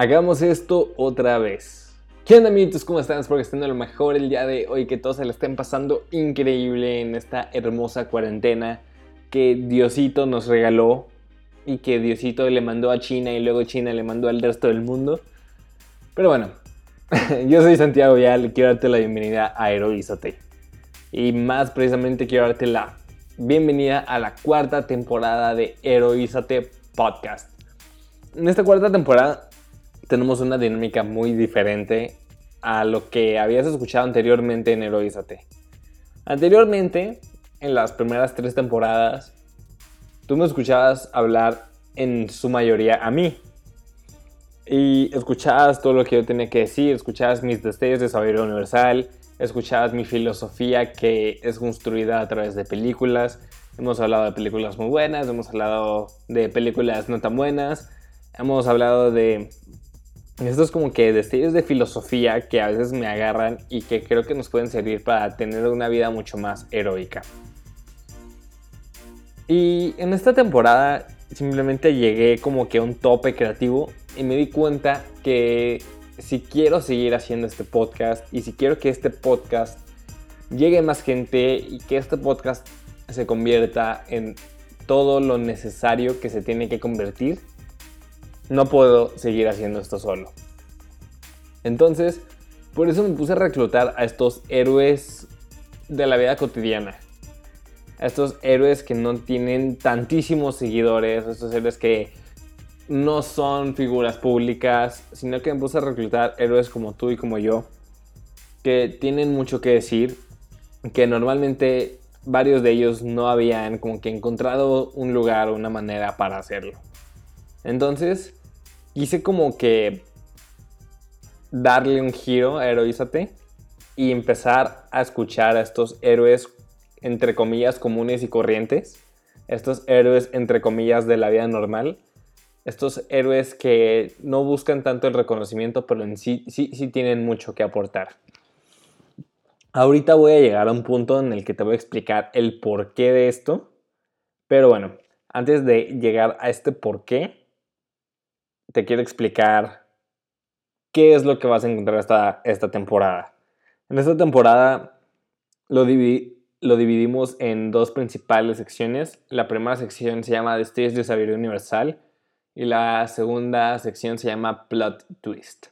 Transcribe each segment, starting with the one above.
Hagamos esto otra vez. ¿Qué onda amiguitos? ¿Cómo están? Espero que estén de lo mejor el día de hoy, que todos se la estén pasando increíble en esta hermosa cuarentena que Diosito nos regaló y que Diosito le mandó a China y luego China le mandó al resto del mundo. Pero bueno, yo soy Santiago y quiero darte la bienvenida a Heroízate. Y más precisamente quiero darte la bienvenida a la cuarta temporada de Heroízate Podcast. En esta cuarta temporada tenemos una dinámica muy diferente a lo que habías escuchado anteriormente en Heroízate. Anteriormente, en las primeras tres temporadas, tú me escuchabas hablar en su mayoría a mí. Y escuchabas todo lo que yo tenía que decir, escuchabas mis destellos de sabiduría universal, escuchabas mi filosofía que es construida a través de películas. Hemos hablado de películas muy buenas, hemos hablado de películas no tan buenas, hemos hablado de estos como que destellos de filosofía que a veces me agarran y que creo que nos pueden servir para tener una vida mucho más heroica. Y en esta temporada simplemente llegué como que a un tope creativo y me di cuenta que si quiero seguir haciendo este podcast y si quiero que este podcast llegue más gente y que este podcast se convierta en todo lo necesario que se tiene que convertir, no puedo seguir haciendo esto solo. Entonces, por eso me puse a reclutar a estos héroes de la vida cotidiana. A estos héroes que no tienen tantísimos seguidores, a estos héroes que no son figuras públicas, sino que me puse a reclutar héroes como tú y como yo, que tienen mucho que decir, que normalmente varios de ellos no habían como que encontrado un lugar o una manera para hacerlo. Entonces, quise como que darle un giro a Heroízate y empezar a escuchar a estos héroes entre comillas comunes y corrientes, estos héroes entre comillas de la vida normal, estos héroes que no buscan tanto el reconocimiento, pero en sí, sí, sí tienen mucho que aportar. Ahorita voy a llegar a un punto en el que te voy a explicar el porqué de esto, pero bueno, antes de llegar a este porqué, te quiero explicar qué es lo que vas a encontrar esta, esta temporada. En esta temporada lo, lo dividimos en dos principales secciones. La primera sección se llama Destellos de Sabiduría Universal y la segunda sección se llama Plot Twist.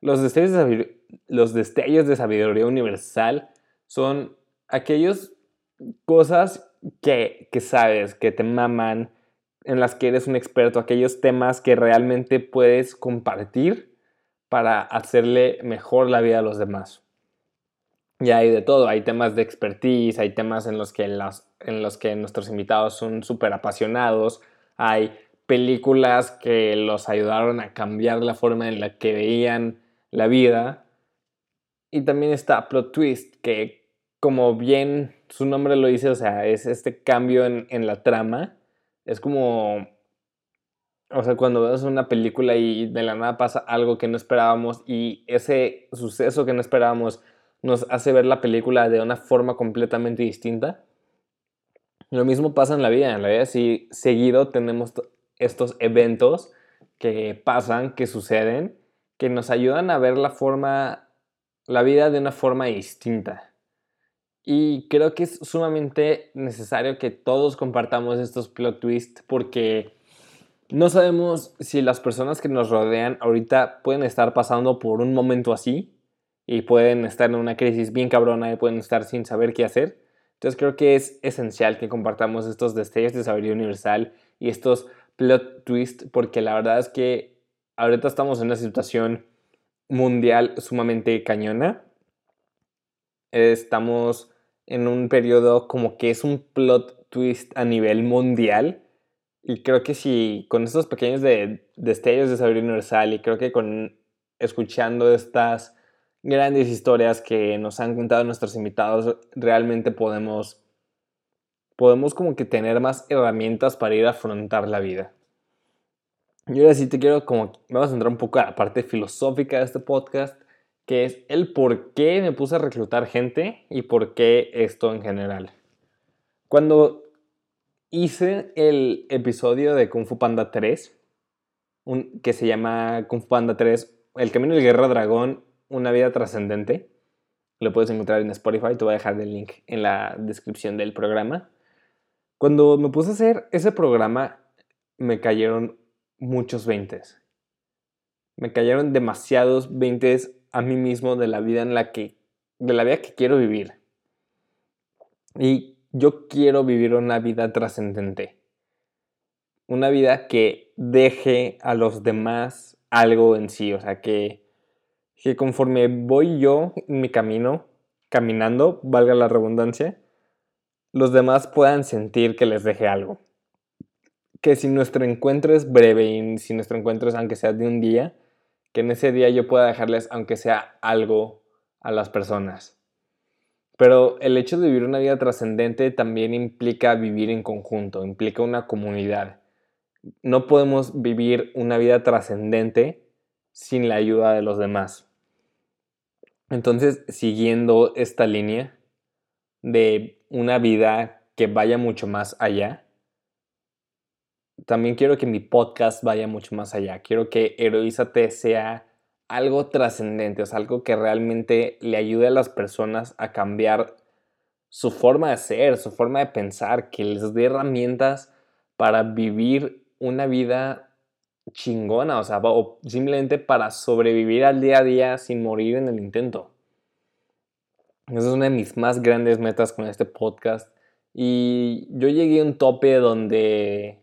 Los destellos de, los destellos de sabiduría universal son aquellas cosas que, que sabes, que te maman, en las que eres un experto, aquellos temas que realmente puedes compartir para hacerle mejor la vida a los demás. Y hay de todo, hay temas de expertise, hay temas en los que, en los que nuestros invitados son súper apasionados, hay películas que los ayudaron a cambiar la forma en la que veían la vida. Y también está Plot Twist, que como bien su nombre lo dice, o sea, es este cambio en, en la trama es como, o sea, cuando ves una película y de la nada pasa algo que no esperábamos y ese suceso que no esperábamos nos hace ver la película de una forma completamente distinta. Lo mismo pasa en la vida, en la vida sí, seguido tenemos estos eventos que pasan, que suceden, que nos ayudan a ver la forma, la vida de una forma distinta. Y creo que es sumamente necesario que todos compartamos estos plot twists porque no sabemos si las personas que nos rodean ahorita pueden estar pasando por un momento así y pueden estar en una crisis bien cabrona y pueden estar sin saber qué hacer. Entonces creo que es esencial que compartamos estos destellos de sabiduría universal y estos plot twists porque la verdad es que ahorita estamos en una situación mundial sumamente cañona. Estamos en un periodo como que es un plot twist a nivel mundial. Y creo que si con estos pequeños de, destellos de sabiduría universal y creo que con escuchando estas grandes historias que nos han contado nuestros invitados, realmente podemos, podemos como que tener más herramientas para ir a afrontar la vida. Y ahora sí te quiero como, vamos a entrar un poco a la parte filosófica de este podcast que es el por qué me puse a reclutar gente y por qué esto en general. Cuando hice el episodio de Kung Fu Panda 3, un, que se llama Kung Fu Panda 3, El Camino del Guerrero Dragón, una vida trascendente. Lo puedes encontrar en Spotify, te voy a dejar el link en la descripción del programa. Cuando me puse a hacer ese programa, me cayeron muchos veintes. Me cayeron demasiados veintes a mí mismo de la vida en la que, de la vida que quiero vivir. Y yo quiero vivir una vida trascendente. Una vida que deje a los demás algo en sí. O sea, que, que conforme voy yo en mi camino, caminando, valga la redundancia, los demás puedan sentir que les deje algo. Que si nuestro encuentro es breve y si nuestro encuentro es aunque sea de un día, que en ese día yo pueda dejarles aunque sea algo a las personas. Pero el hecho de vivir una vida trascendente también implica vivir en conjunto, implica una comunidad. No podemos vivir una vida trascendente sin la ayuda de los demás. Entonces, siguiendo esta línea de una vida que vaya mucho más allá, también quiero que mi podcast vaya mucho más allá. Quiero que Heroízate sea algo trascendente, o sea, algo que realmente le ayude a las personas a cambiar su forma de ser, su forma de pensar, que les dé herramientas para vivir una vida chingona, o sea, o simplemente para sobrevivir al día a día sin morir en el intento. Esa es una de mis más grandes metas con este podcast. Y yo llegué a un tope donde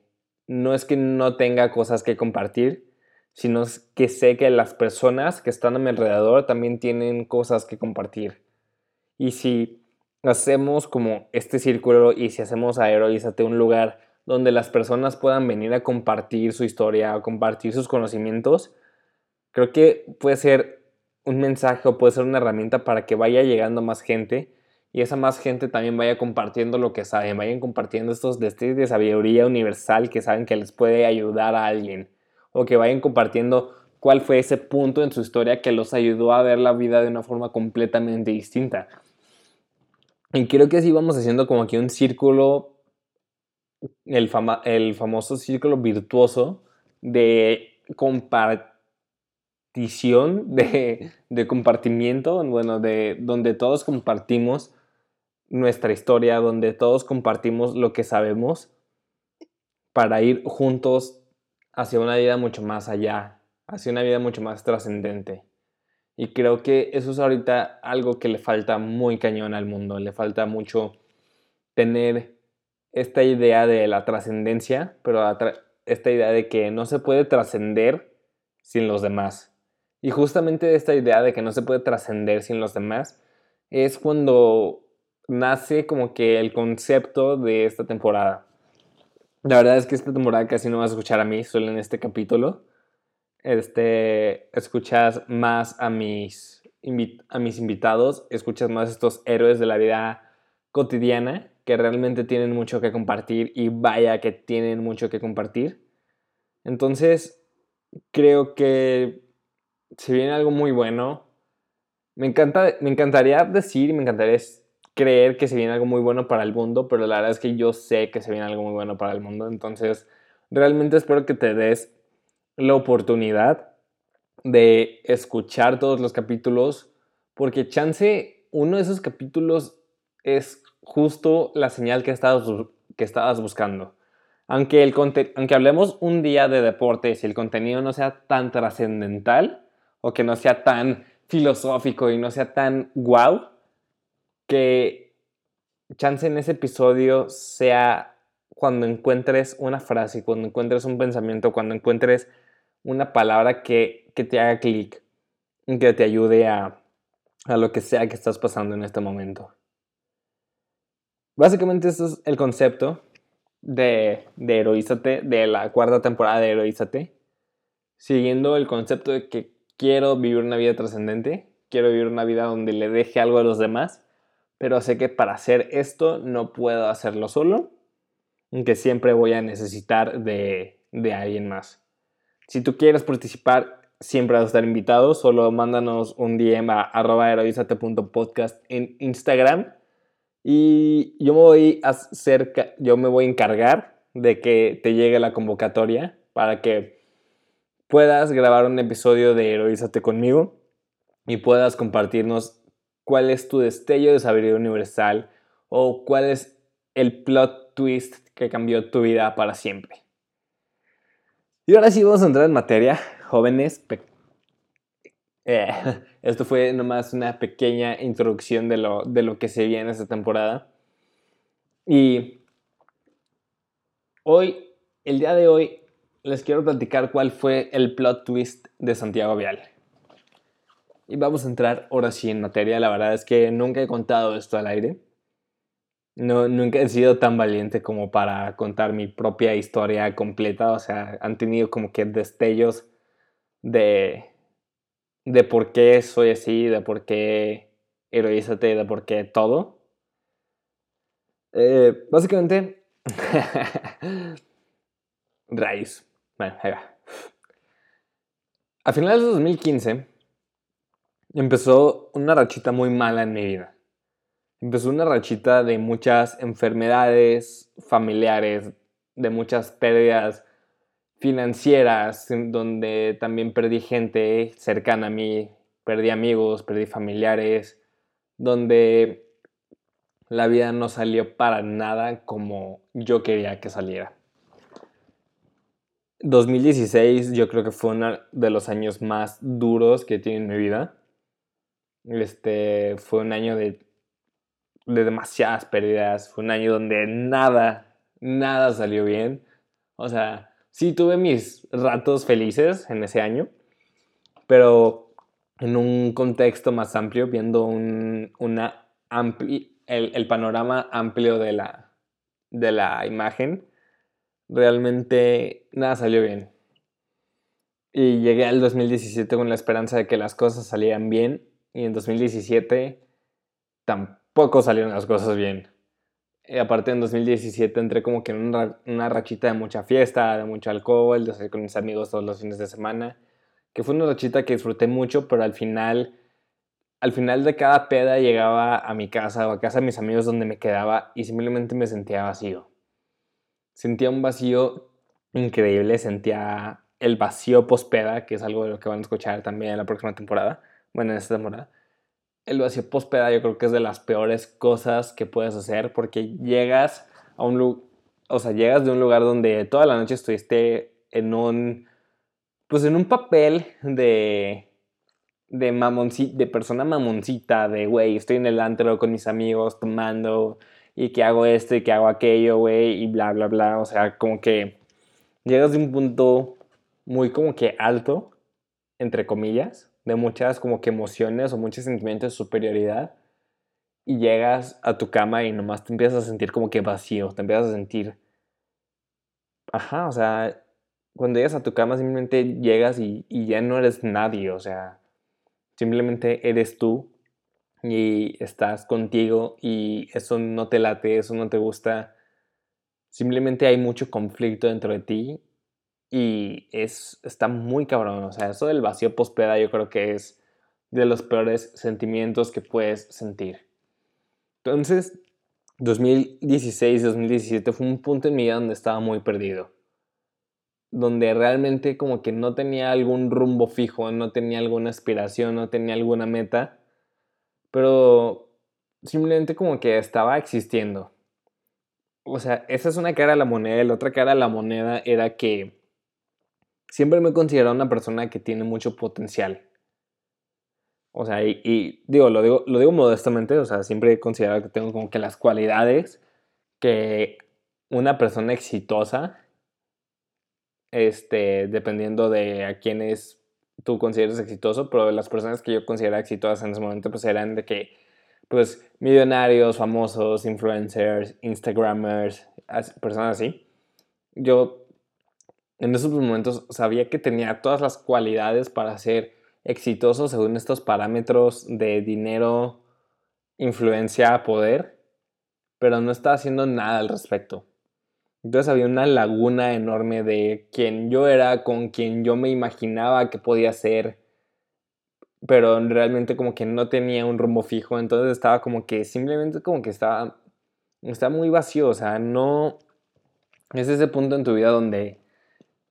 no es que no tenga cosas que compartir, sino que sé que las personas que están a mi alrededor también tienen cosas que compartir. Y si hacemos como este círculo y si hacemos a Heroízate un lugar donde las personas puedan venir a compartir su historia, a compartir sus conocimientos, creo que puede ser un mensaje o puede ser una herramienta para que vaya llegando más gente y esa más gente también vaya compartiendo lo que saben, vayan compartiendo estos destellos de sabiduría universal que saben que les puede ayudar a alguien o que vayan compartiendo cuál fue ese punto en su historia que los ayudó a ver la vida de una forma completamente distinta. Y creo que así vamos haciendo como aquí un círculo, el, el famoso círculo virtuoso de compartición, de, de compartimiento, bueno, de donde todos compartimos nuestra historia, donde todos compartimos lo que sabemos para ir juntos hacia una vida mucho más allá, hacia una vida mucho más trascendente. Y creo que eso es ahorita algo que le falta muy cañón al mundo, le falta mucho tener esta idea de la trascendencia, pero esta idea de que no se puede trascender sin los demás. Y justamente esta idea de que no se puede trascender sin los demás es cuando nace como que el concepto de esta temporada. La verdad es que esta temporada casi no vas a escuchar a mí, solo en este capítulo. Este, escuchas más a mis, a mis invitados, escuchas más estos héroes de la vida cotidiana que realmente tienen mucho que compartir y vaya que tienen mucho que compartir. Entonces, creo que se viene algo muy bueno. Me, encanta, me encantaría decir, me encantaría creer que se viene algo muy bueno para el mundo, pero la verdad es que yo sé que se viene algo muy bueno para el mundo. Entonces, realmente espero que te des la oportunidad de escuchar todos los capítulos, porque chance uno de esos capítulos es justo la señal que estabas, que estabas buscando. Aunque, el aunque hablemos un día de deportes y el contenido no sea tan trascendental o que no sea tan filosófico y no sea tan wow, que chance en ese episodio sea cuando encuentres una frase, cuando encuentres un pensamiento, cuando encuentres una palabra que, te haga clic, que te ayude a, a lo que sea que estás pasando en este momento. Básicamente eso es el concepto de, de Heroízate, de la cuarta temporada de Heroízate, siguiendo el concepto de que quiero vivir una vida trascendente, quiero vivir una vida donde le deje algo a los demás pero sé que para hacer esto no puedo hacerlo solo, aunque siempre voy a necesitar de, de alguien más. Si tú quieres participar, siempre vas a estar invitado, solo mándanos un DM a arroba heroizate.podcast en Instagram y yo me voy a hacer, yo me voy a encargar de que te llegue la convocatoria para que puedas grabar un episodio de Heroízate conmigo y puedas compartirnos cuál es tu destello de sabiduría universal o cuál es el plot twist que cambió tu vida para siempre. Y ahora sí vamos a entrar en materia, jóvenes. Eh, esto fue nomás una pequeña introducción de lo, de lo que se viene esta temporada. Y hoy, el día de hoy, les quiero platicar cuál fue el plot twist de Santiago Vial. Y vamos a entrar ahora sí en materia. La verdad es que nunca he contado esto al aire. No, nunca he sido tan valiente como para contar mi propia historia completa. O sea, han tenido como que destellos de, de por qué soy así, de por qué heroízate, de por qué todo. Eh, básicamente, raíz. Bueno, ahí va. A finales de 2015 empezó una rachita muy mala en mi vida. Empezó una rachita de muchas enfermedades familiares, de muchas pérdidas financieras, donde también perdí gente cercana a mí, perdí amigos, perdí familiares, donde la vida no salió para nada como yo quería que saliera. 2016 yo creo que fue uno de los años más duros que tiene en mi vida. Este fue un año de, de demasiadas pérdidas, fue un año donde nada, nada salió bien. O sea, sí tuve mis ratos felices en ese año, pero en un contexto más amplio, viendo un, una el, el, panorama amplio de la, de la imagen, realmente nada salió bien. Y llegué al 2017 con la esperanza de que las cosas salieran bien y en 2017 tampoco salieron las cosas bien. Y aparte en 2017 entré como que en una, rachita de mucha fiesta, de mucho alcohol, de salir con mis amigos todos los fines de semana, que fue una rachita que disfruté mucho, pero al final, al final de cada peda llegaba a mi casa o a casa de mis amigos donde me quedaba y simplemente me sentía vacío sentía un vacío increíble, sentía el vacío pospeda, que es algo de lo que van a escuchar también en la próxima temporada, bueno, en esta temporada. El vacío pospeda yo creo que es de las peores cosas que puedes hacer porque llegas a un lugar, o sea, llegas de un lugar donde toda la noche estuviste en un, pues en un papel de, de mamoncita, de persona mamoncita, de, güey, estoy en el antro con mis amigos tomando, y que hago esto y que hago aquello, güey, y bla, bla, bla. O sea, como que llegas de un punto muy como que alto, entre comillas, de muchas como que emociones o muchos sentimientos de superioridad. Y llegas a tu cama y nomás te empiezas a sentir como que vacío, te empiezas a sentir... Ajá, o sea, cuando llegas a tu cama simplemente llegas y, y ya no eres nadie, o sea, simplemente eres tú y estás contigo y eso no te late, eso no te gusta, simplemente hay mucho conflicto dentro de ti y es, está muy cabrón. O sea, eso del vacío pospeda yo creo que es de los peores sentimientos que puedes sentir. Entonces, 2016, 2017 fue un punto en mi vida donde estaba muy perdido. Donde realmente como que no tenía algún rumbo fijo, no tenía alguna aspiración, no tenía alguna meta pero simplemente como que estaba existiendo. O sea, esa es una cara de la moneda, la otra cara de la moneda era que siempre me he considerado una persona que tiene mucho potencial. O sea, y, digo, lo digo, lo digo modestamente, o sea, siempre he considerado que tengo como que las cualidades que una persona exitosa, este, dependiendo de a quién es tú consideras exitoso, pero las personas que yo consideraba exitosas en ese momento pues eran de que pues millonarios, famosos, influencers, instagramers, personas así. Yo en esos momentos sabía que tenía todas las cualidades para ser exitoso según estos parámetros de dinero, influencia, poder, pero no estaba haciendo nada al respecto. Entonces había una laguna enorme de quién yo era, con quien yo me imaginaba que podía ser, pero realmente como que no tenía un rumbo fijo, entonces estaba como que simplemente como que estaba, estaba muy vacío, o sea, no es ese punto en tu vida donde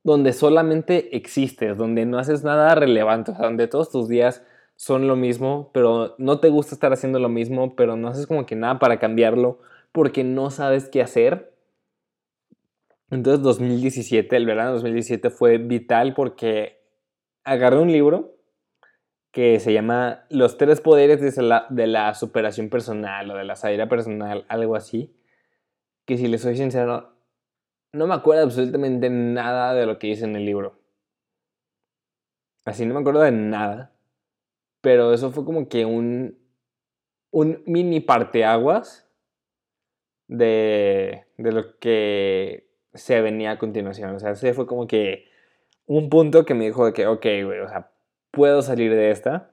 donde solamente existes, donde no haces nada relevante, o sea, donde todos tus días son lo mismo, pero no te gusta estar haciendo lo mismo, pero no haces como que nada para cambiarlo porque no sabes qué hacer. Entonces 2017, el verano de 2017 fue vital porque agarré un libro que se llama Los tres poderes de la, de la superación personal o de la salida personal, algo así, que si les soy sincero, no me acuerdo absolutamente nada de lo que dice en el libro. Así no me acuerdo de nada. Pero eso fue como que un, un mini parteaguas de, de lo que se venía a continuación. O sea, ese fue como que un punto que me dijo de que, ok, güey, o sea, puedo salir de esta.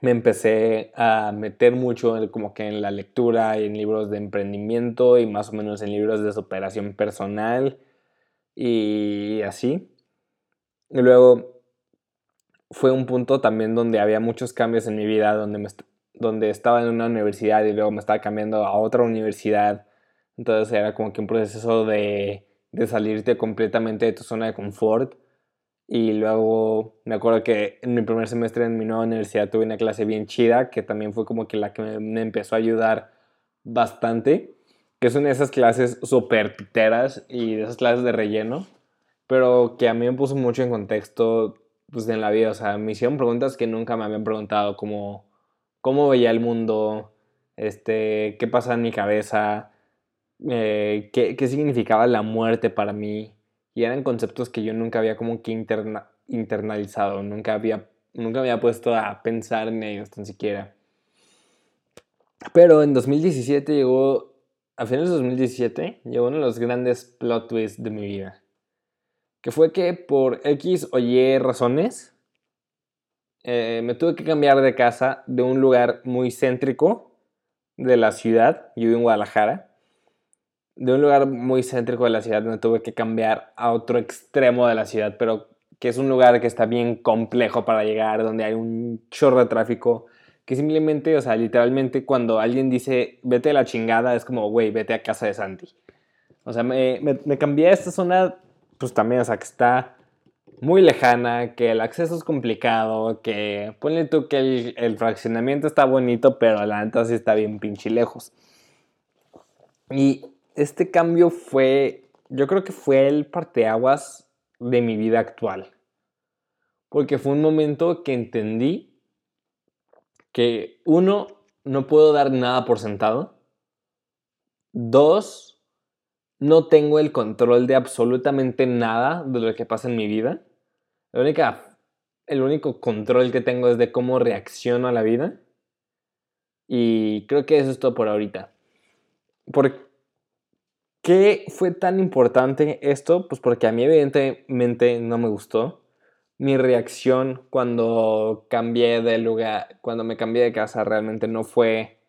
Me empecé a meter mucho como que en la lectura y en libros de emprendimiento y más o menos en libros de superación personal y así. Y luego fue un punto también donde había muchos cambios en mi vida, donde, donde estaba en una universidad y luego me estaba cambiando a otra universidad. Entonces era como que un proceso de, de salirte completamente de tu zona de confort. Y luego me acuerdo que en mi primer semestre en mi nueva universidad tuve una clase bien chida, que también fue como que la que me, empezó a ayudar bastante, que son esas clases súper piteras y de esas clases de relleno, pero que a mí me puso mucho en contexto pues, en la vida. O sea, me hicieron preguntas que nunca me habían preguntado, como cómo veía el mundo, este, qué pasaba en mi cabeza, eh, qué, qué, significaba la muerte para mí. Y eran conceptos que yo nunca había como que internalizado, nunca había, nunca había puesto a pensar en ellos tan siquiera. Pero en 2017 llegó, a finales de 2017, llegó uno de los grandes plot twists de mi vida que fue que por X o Y razones eh, me tuve que cambiar de casa de un lugar muy céntrico de la ciudad, yo vivo en Guadalajara, de un lugar muy céntrico de la ciudad me tuve que cambiar a otro extremo de la ciudad, pero que es un lugar que está bien complejo para llegar, donde hay un chorro de tráfico, que simplemente, o sea, literalmente cuando alguien dice vete a la chingada, es como, güey, vete a casa de Santi. O sea, me, me, me cambié a esta zona pues también, o sea, que está muy lejana, que el acceso es complicado, que ponle tú que el, fraccionamiento está bonito, pero la neta sí está bien pinche lejos. Y este cambio fue, yo creo que fue el parteaguas de mi vida actual. Porque fue un momento que entendí que uno, no puedo dar nada por sentado. Dos, no tengo el control de absolutamente nada de lo que pasa en mi vida. La única, el único control que tengo es de cómo reacciono a la vida. Y creo que eso es todo por ahorita. ¿Por qué fue tan importante esto? Pues porque a mí evidentemente no me gustó. Mi reacción cuando cambié de lugar, cuando me cambié de casa realmente no fue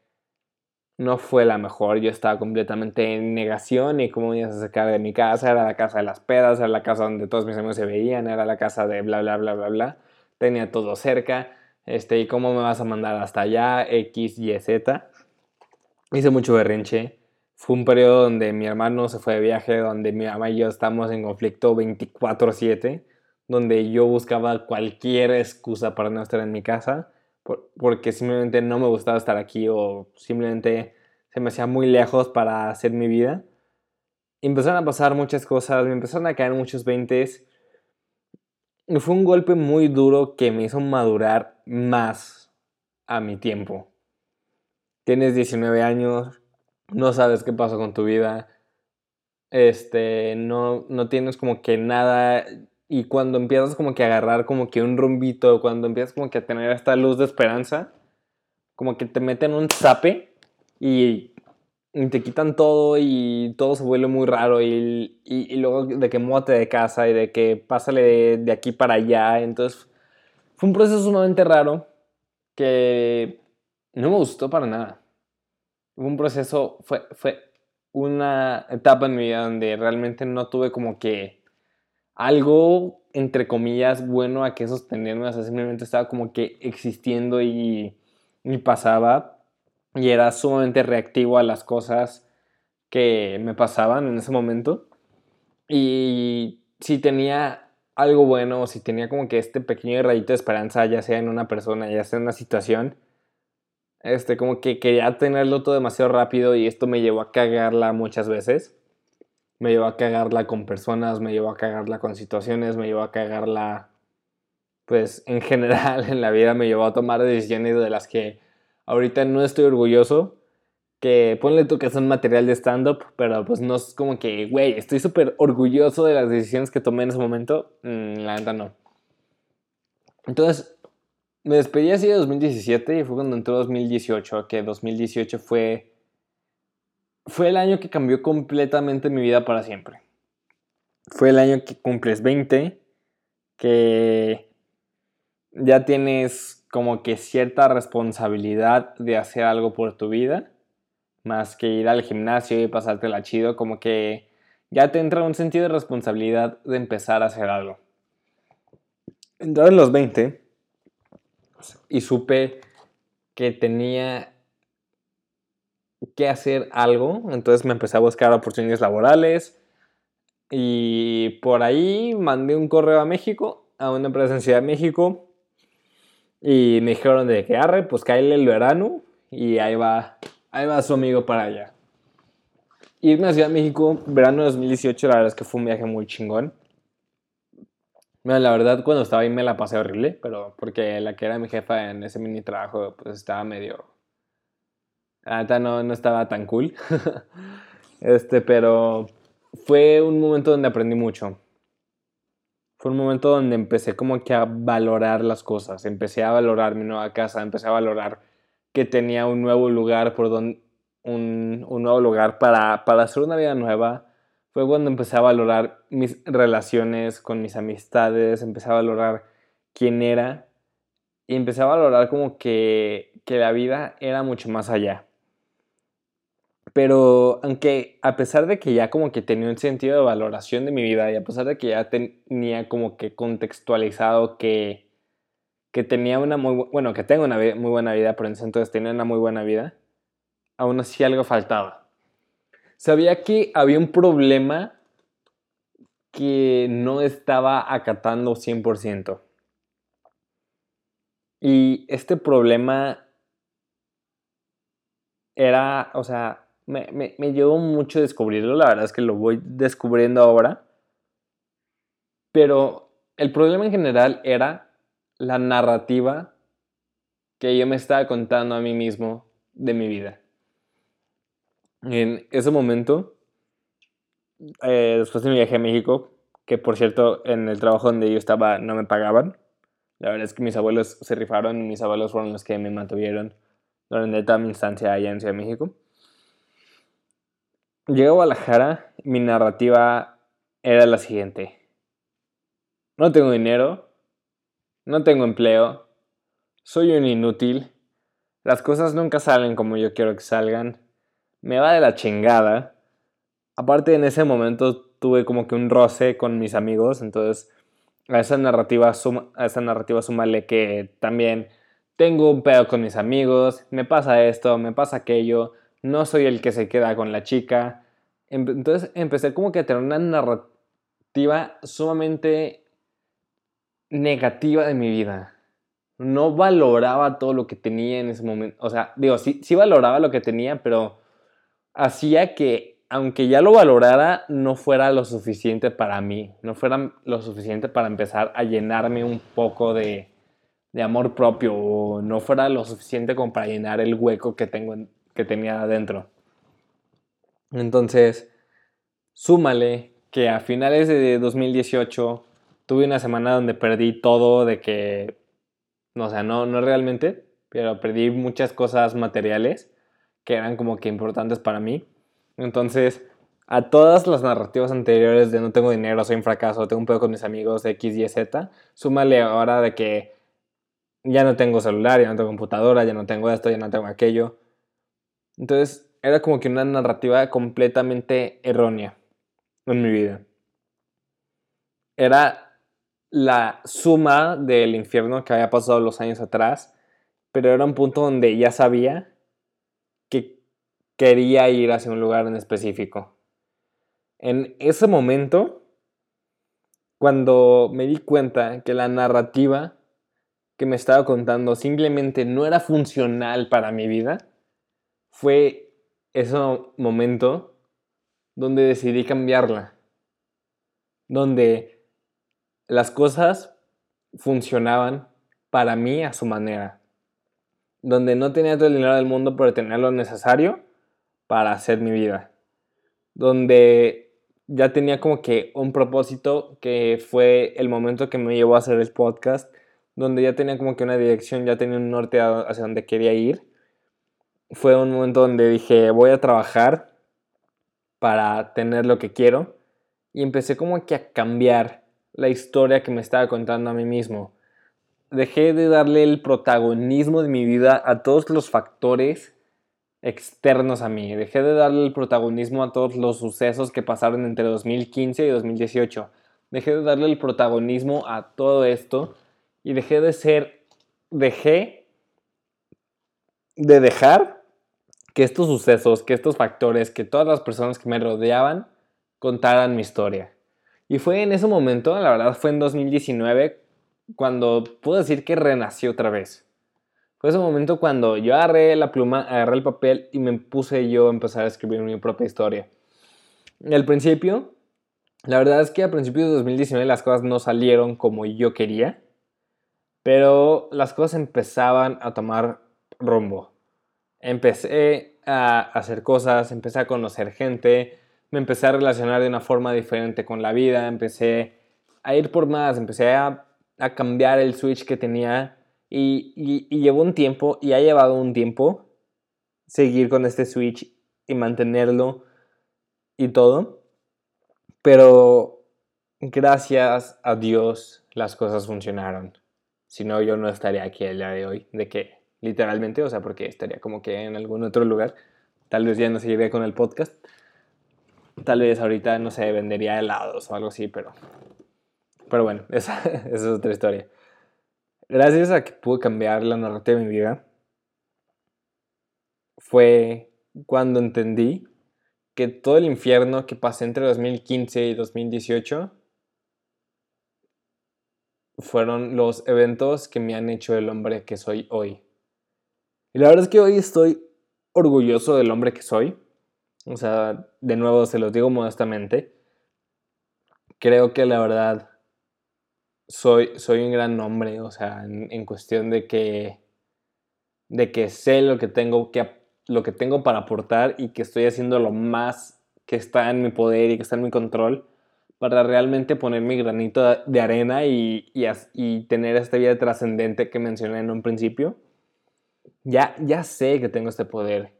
no fue la mejor. Yo estaba completamente en negación y cómo me ibas a sacar de mi casa. Era la casa de las pedas, era la casa donde todos mis amigos se veían, era la casa de bla, bla, bla, bla, bla. Tenía todo cerca. Este, ¿y cómo me vas a mandar hasta allá? X, Y, Z. Hice mucho berrinche. Fue un periodo donde mi hermano se fue de viaje, donde mi mamá y yo estamos en conflicto 24/7, donde yo buscaba cualquier excusa para no estar en mi casa porque simplemente no me gustaba estar aquí o simplemente se me hacía muy lejos para hacer mi vida. empezaron a pasar muchas cosas, me empezaron a caer muchos veintes. Y fue un golpe muy duro que me hizo madurar más a mi tiempo. Tienes 19 años, no sabes qué pasó con tu vida, este, no, no tienes como que nada y cuando empiezas como que a agarrar como que un rumbito, cuando empiezas como que a tener esta luz de esperanza, como que te meten un zape y, te quitan todo y todo se vuelve muy raro y, y, luego de que muévate de casa y de que pásale de, aquí para allá. Entonces fue un proceso sumamente raro que no me gustó para nada. Un proceso, fue, fue una etapa en mi vida donde realmente no tuve como que algo, entre comillas, bueno a que sostenerme, o sea, simplemente estaba como que existiendo y, y pasaba y era sumamente reactivo a las cosas que me pasaban en ese momento. Y si tenía algo bueno, o si tenía como que este pequeño rayito de esperanza, ya sea en una persona, ya sea en una situación, este, como que quería tenerlo todo demasiado rápido y esto me llevó a cagarla muchas veces. Me llevó a cagarla con personas, me llevó a cagarla con situaciones, me llevó a cagarla, pues en general en la vida me llevó a tomar decisiones de las que ahorita no estoy orgulloso. Que ponle tú que son material de stand-up, pero pues no es como que, güey, estoy súper orgulloso de las decisiones que tomé en ese momento. Mm, la neta no. Entonces, me despedí así de 2017 y fue cuando entró 2018, que 2018 fue, fue el año que cambió completamente mi vida para siempre. Fue el año que cumples 20, que ya tienes como que cierta responsabilidad de hacer algo por tu vida, más que ir al gimnasio y pasártela chido, como que ya te entra un sentido de responsabilidad de empezar a hacer algo. Entrar en los 20 y supe que tenía que hacer algo, entonces me empecé a buscar oportunidades laborales y por ahí mandé un correo a México, a una empresa en Ciudad de México y me dijeron de que arre, pues cae el verano y ahí va, ahí va su amigo para allá. Irme a Ciudad de México, verano de 2018, la verdad es que fue un viaje muy chingón. Mira, la verdad, cuando estaba ahí me la pasé horrible, pero porque la que era mi jefa en ese mini trabajo, pues estaba medio. La no, no estaba tan cool. este, pero fue un momento donde aprendí mucho. Fue un momento donde empecé como que a valorar las cosas. Empecé a valorar mi nueva casa, empecé a valorar que tenía un nuevo lugar por donde. Un, un nuevo lugar para, para hacer una vida nueva fue cuando empecé a valorar mis relaciones con mis amistades, empecé a valorar quién era y empecé a valorar como que, que la vida era mucho más allá. Pero aunque a pesar de que ya como que tenía un sentido de valoración de mi vida y a pesar de que ya tenía como que contextualizado que, que tenía una muy, bueno, que tengo una muy buena vida, pero en ese entonces tenía una muy buena vida, aún así algo faltaba sabía que había un problema que no estaba acatando 100%. Y este problema era, o sea, me, me, llevó mucho descubrirlo, la verdad es que lo voy descubriendo ahora. Pero el problema en general era la narrativa que yo me estaba contando a mí mismo de mi vida. En ese momento, eh, después de mi viaje a México, que por cierto en el trabajo donde yo estaba no me pagaban, la verdad es que mis abuelos se rifaron y mis abuelos fueron los que me mantuvieron durante toda mi instancia allá en Ciudad de México. Llegué a Guadalajara, mi narrativa era la siguiente. No tengo dinero, no tengo empleo, soy un inútil, las cosas nunca salen como yo quiero que salgan, me va de la chingada. Aparte en ese momento tuve como que un roce con mis amigos, entonces a esa narrativa, suma, a esa narrativa súmale que también tengo un pedo con mis amigos, me pasa esto, me pasa aquello, no soy el que se queda con la chica. Entonces empecé como que a tener una narrativa sumamente negativa de mi vida. No valoraba todo lo que tenía en ese momento. O sea, digo, sí, sí valoraba lo que tenía, pero hacía que, aunque ya lo valorara, no fuera lo suficiente para mí, no fuera lo suficiente para empezar a llenarme un poco de, de amor propio, o no fuera lo suficiente como para llenar el hueco que, tengo, que tenía adentro. Entonces, súmale que a finales de 2018 tuve una semana donde perdí todo de que, o sea, no, no realmente, pero perdí muchas cosas materiales que eran como que importantes para mí. Entonces, a todas las narrativas anteriores de no tengo dinero, soy un fracaso, tengo un pedo con mis amigos, X, Y, Z, súmale ahora de que ya no tengo celular, ya no tengo computadora, ya no tengo esto, ya no tengo aquello. Entonces, era como que una narrativa completamente errónea en mi vida. Era la suma del infierno que había pasado los años atrás, pero era un punto donde ya sabía quería ir hacia un lugar en específico. En ese momento cuando me di cuenta que la narrativa que me estaba contando simplemente no era funcional para mi vida, fue ese momento donde decidí cambiarla, donde las cosas funcionaban para mí a su manera, donde no tenía todo el dinero del mundo, pero tenía lo necesario para hacer mi vida, donde ya tenía como que un propósito que fue el momento que me llevó a hacer el podcast, donde ya tenía como que una dirección, ya tenía un norte hacia donde quería ir. Fue un momento donde dije, voy a trabajar para tener lo que quiero. Y empecé como que a cambiar la historia que me estaba contando a mí mismo. Dejé de darle el protagonismo de mi vida a todos los factores externos a mí. Dejé de darle el protagonismo a todos los sucesos que pasaron entre 2015 y 2018. Dejé de darle el protagonismo a todo esto y dejé de ser, dejé de dejar que estos sucesos, que estos factores, que todas las personas que me rodeaban contaran mi historia. Y fue en ese momento, la verdad fue en 2019, cuando puedo decir que renació otra vez. Fue ese momento cuando yo agarré la pluma, agarré el papel y me puse yo a empezar a escribir mi propia historia. Al principio, la verdad es que a principios de 2019 las cosas no salieron como yo quería. Pero las cosas empezaban a tomar rumbo. Empecé a hacer cosas, empecé a conocer gente, me empecé a relacionar de una forma diferente con la vida, empecé a ir por más, empecé a, cambiar el switch que tenía y, y llevó un tiempo y ha llevado un tiempo seguir con este switch y mantenerlo y todo. Pero gracias a Dios las cosas funcionaron. Si no, yo no estaría aquí el día de hoy. De que, literalmente, o sea, porque estaría como que en algún otro lugar. Tal vez ya no seguiría con el podcast. Tal vez ahorita, no sé, vendería helados o algo así, pero... Pero bueno, esa, esa es otra historia. Gracias a que pude cambiar la narrativa de mi vida, fue cuando entendí que todo el infierno que pasé entre 2015 y 2018 fueron los eventos que me han hecho el hombre que soy hoy. Y la verdad es que hoy estoy orgulloso del hombre que soy. O sea, de nuevo se los digo modestamente. Creo que la verdad soy, soy un gran hombre, o sea, en, cuestión de que, de que sé lo que, tengo que, lo que tengo para aportar y que estoy haciendo lo más que está en mi poder y que está en mi control para realmente poner mi granito de arena y, y, tener esta vida trascendente que mencioné en un principio. Ya, ya sé que tengo este poder.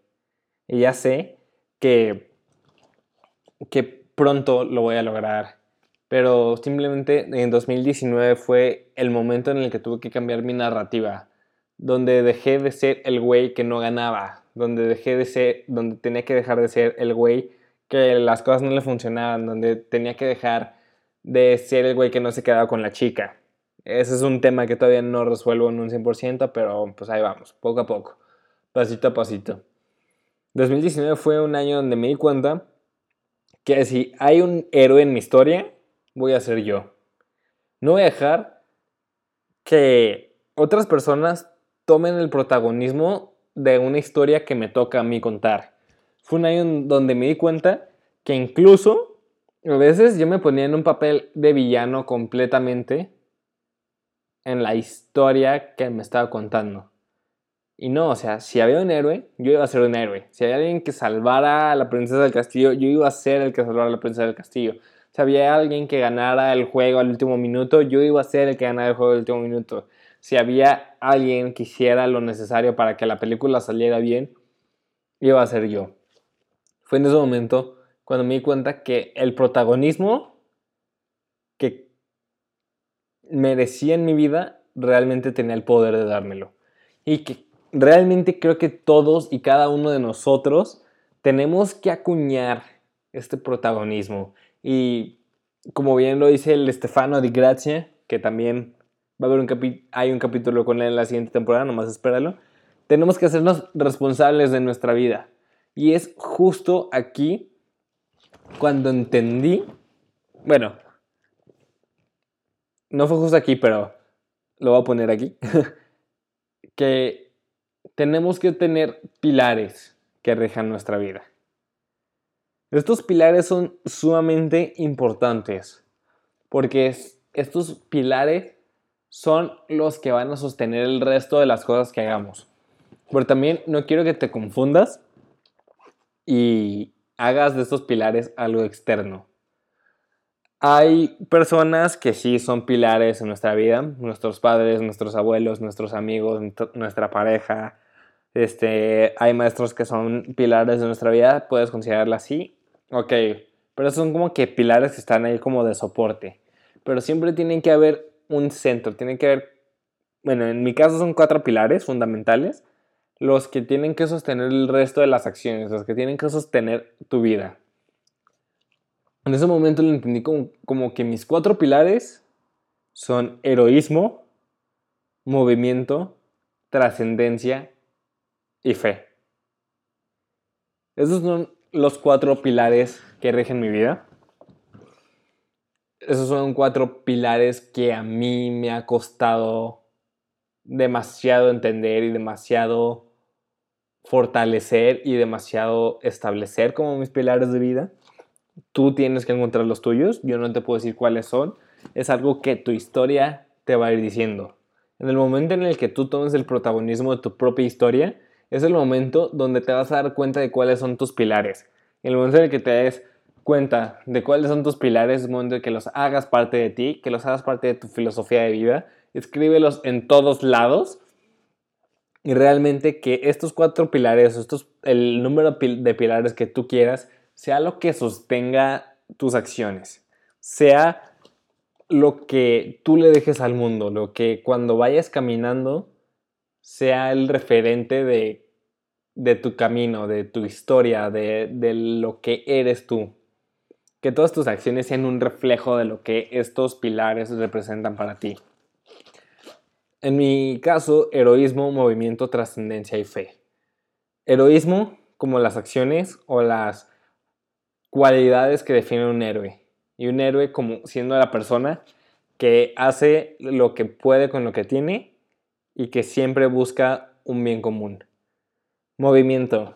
Y ya sé que, que pronto lo voy a lograr. Pero simplemente en 2019 fue el momento en el que tuve que cambiar mi narrativa. Donde dejé de ser el güey que no ganaba. Donde dejé de ser, donde tenía que dejar de ser el güey que las cosas no le funcionaban, donde tenía que dejar de ser el güey que no se quedaba con la chica. Ese es un tema que todavía no resuelvo en un 100%, pero pues ahí vamos, poco a poco, pasito a pasito. 2019 fue un año donde me di cuenta que si hay un héroe en mi historia, voy a ser yo. No voy a dejar que otras personas tomen el protagonismo de una historia que me toca a mí contar fue un año donde me di cuenta que incluso a veces yo me ponía en un papel de villano completamente en la historia que me estaba contando. Y no, o sea, si había un héroe, yo iba a ser un héroe. Si había alguien que salvara a la princesa del castillo, yo iba a ser el que salvara a la princesa del castillo. Si había alguien que ganara el juego al último minuto, yo iba a ser el que ganara el juego al último minuto. Si había alguien que hiciera lo necesario para que la película saliera bien, iba a ser yo. Fue en ese momento cuando me di cuenta que el protagonismo que merecía en mi vida realmente tenía el poder de dármelo. Y que realmente creo que todos y cada uno de nosotros tenemos que acuñar este protagonismo. Y como bien lo dice el Stefano Di Grazia, que también va a haber un hay un capítulo con él en la siguiente temporada, nomás espéralo. Tenemos que hacernos responsables de nuestra vida. Y es justo aquí cuando entendí, bueno, no fue justo aquí, pero lo voy a poner aquí, que tenemos que tener pilares que rejan nuestra vida. Estos pilares son sumamente importantes porque estos pilares son los que van a sostener el resto de las cosas que hagamos. Pero también no quiero que te confundas y hagas de estos pilares algo externo. Hay personas que sí son pilares en nuestra vida, nuestros padres, nuestros abuelos, nuestros amigos, nuestra pareja. Este, hay maestros que son pilares de nuestra vida, puedes considerarla así. Ok, pero son como que pilares que están ahí como de soporte. Pero siempre tienen que haber un centro, tienen que haber, bueno, en mi caso son cuatro pilares fundamentales, los que tienen que sostener el resto de las acciones, los que tienen que sostener tu vida. En ese momento lo entendí como, que mis cuatro pilares son heroísmo, movimiento, trascendencia y fe. Esos son los cuatro pilares que rigen mi vida. Esos son cuatro pilares que a mí me ha costado demasiado entender y demasiado fortalecer y demasiado establecer como mis pilares de vida. Tú tienes que encontrar los tuyos, yo no te puedo decir cuáles son, es algo que tu historia te va a ir diciendo. En el momento en el que tú tomes el protagonismo de tu propia historia, es el momento donde te vas a dar cuenta de cuáles son tus pilares. El momento en el que te des cuenta de cuáles son tus pilares, es el momento en que los hagas parte de ti, que los hagas parte de tu filosofía de vida, escríbelos en todos lados y realmente que estos cuatro pilares, estos, el número de pilares que tú quieras, sea lo que sostenga tus acciones, sea lo que tú le dejes al mundo, lo que cuando vayas caminando sea el referente de, de tu camino, de tu historia, de, de lo que eres tú. Que todas tus acciones sean un reflejo de lo que estos pilares representan para ti. En mi caso, heroísmo, movimiento, trascendencia y fe. Heroísmo como las acciones o las cualidades que definen un héroe. Y un héroe como siendo la persona que hace lo que puede con lo que tiene y que siempre busca un bien común. Movimiento.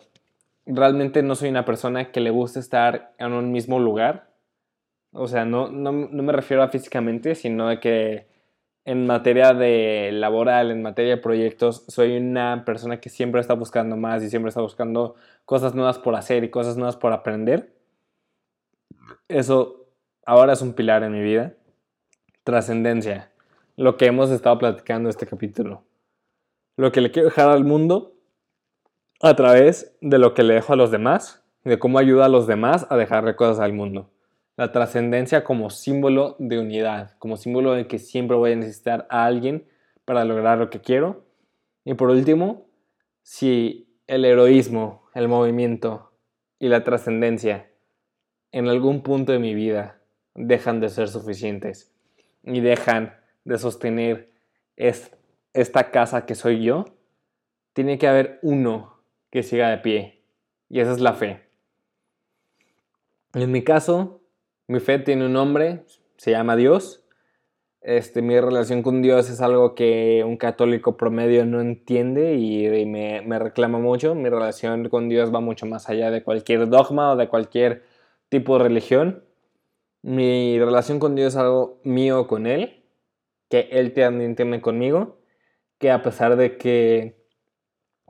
Realmente no soy una persona que le guste estar en un mismo lugar. O sea, no, no, no me refiero a físicamente, sino a que en materia de laboral, en materia de proyectos, soy una persona que siempre está buscando más y siempre está buscando cosas nuevas por hacer y cosas nuevas por aprender. Eso ahora es un pilar en mi vida. Trascendencia, lo que hemos estado platicando este capítulo. Lo que le quiero dejar al mundo a través de lo que le dejo a los demás y de cómo ayuda a los demás a dejarle cosas al mundo. La trascendencia como símbolo de unidad, como símbolo de que siempre voy a necesitar a alguien para lograr lo que quiero. Y por último, si el heroísmo, el movimiento y la trascendencia en algún punto de mi vida dejan de ser suficientes y dejan de sostener esta casa que soy yo, tiene que haber uno que siga de pie. Y esa es la fe. En mi caso, mi fe tiene un nombre, se llama Dios. Este, mi relación con Dios es algo que un católico promedio no entiende y, me, me reclama mucho. Mi relación con Dios va mucho más allá de cualquier dogma o de cualquier tipo de religión. Mi relación con Dios es algo mío con Él, que Él también tiene conmigo, que a pesar de que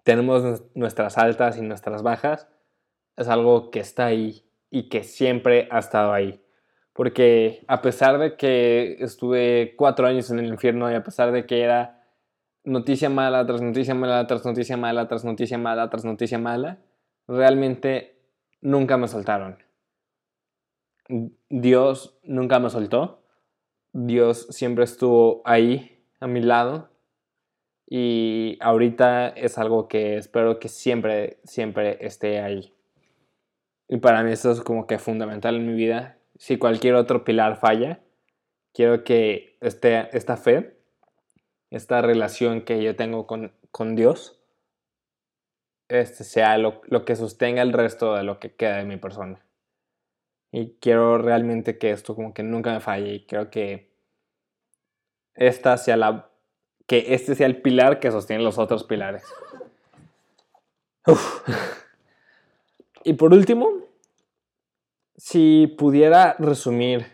tenemos nuestras altas y nuestras bajas, es algo que está ahí y que siempre ha estado ahí. Porque a pesar de que estuve cuatro años en el infierno y a pesar de que era noticia mala tras noticia mala tras noticia mala tras noticia mala tras noticia mala, realmente nunca me soltaron. Dios nunca me soltó. Dios siempre estuvo ahí a mi lado. Y ahorita es algo que espero que siempre, siempre esté ahí. Y para mí eso es como que fundamental en mi vida. Si cualquier otro pilar falla, quiero que este, esta fe, esta relación que yo tengo con, con Dios, este sea lo, lo que sostenga el resto de lo que queda de mi persona. Y quiero realmente que esto como que nunca me falle y creo que esta sea la que este sea el pilar que sostiene los otros pilares. Y por último, si pudiera resumir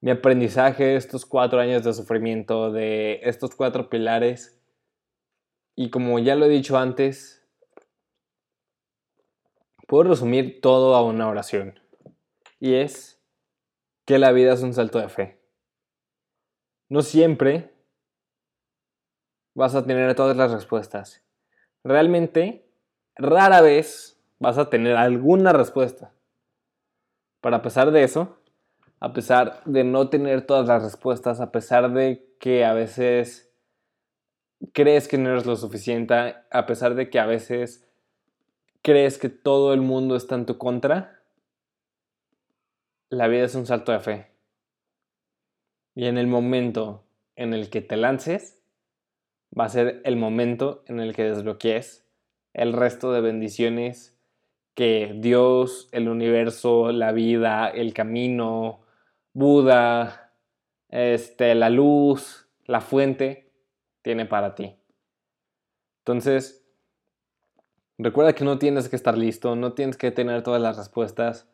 mi aprendizaje, estos cuatro años de sufrimiento, de estos cuatro pilares, y como ya lo he dicho antes, puedo resumir todo a una oración. Y es que la vida es un salto de fe. No siempre vas a tener todas las respuestas. Realmente, rara vez vas a tener alguna respuesta. Pero a pesar de eso, a pesar de no tener todas las respuestas, a pesar de que a veces crees que no eres lo suficiente, a pesar de que a veces crees que todo el mundo está en tu contra, la vida es un salto de fe. Y en el momento en el que te lances, va a ser el momento en el que desbloquees el resto de bendiciones que Dios, el universo, la vida, el camino, Buda, este, la luz, la fuente, tiene para ti. Entonces, recuerda que no tienes que estar listo, no tienes que tener todas las respuestas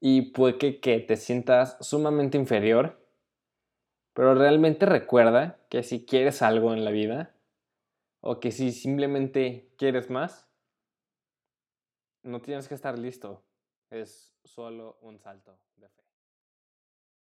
y puede que, te sientas sumamente inferior, pero realmente recuerda que si quieres algo en la vida o que si simplemente quieres más, no tienes que estar listo, es solo un salto de fe.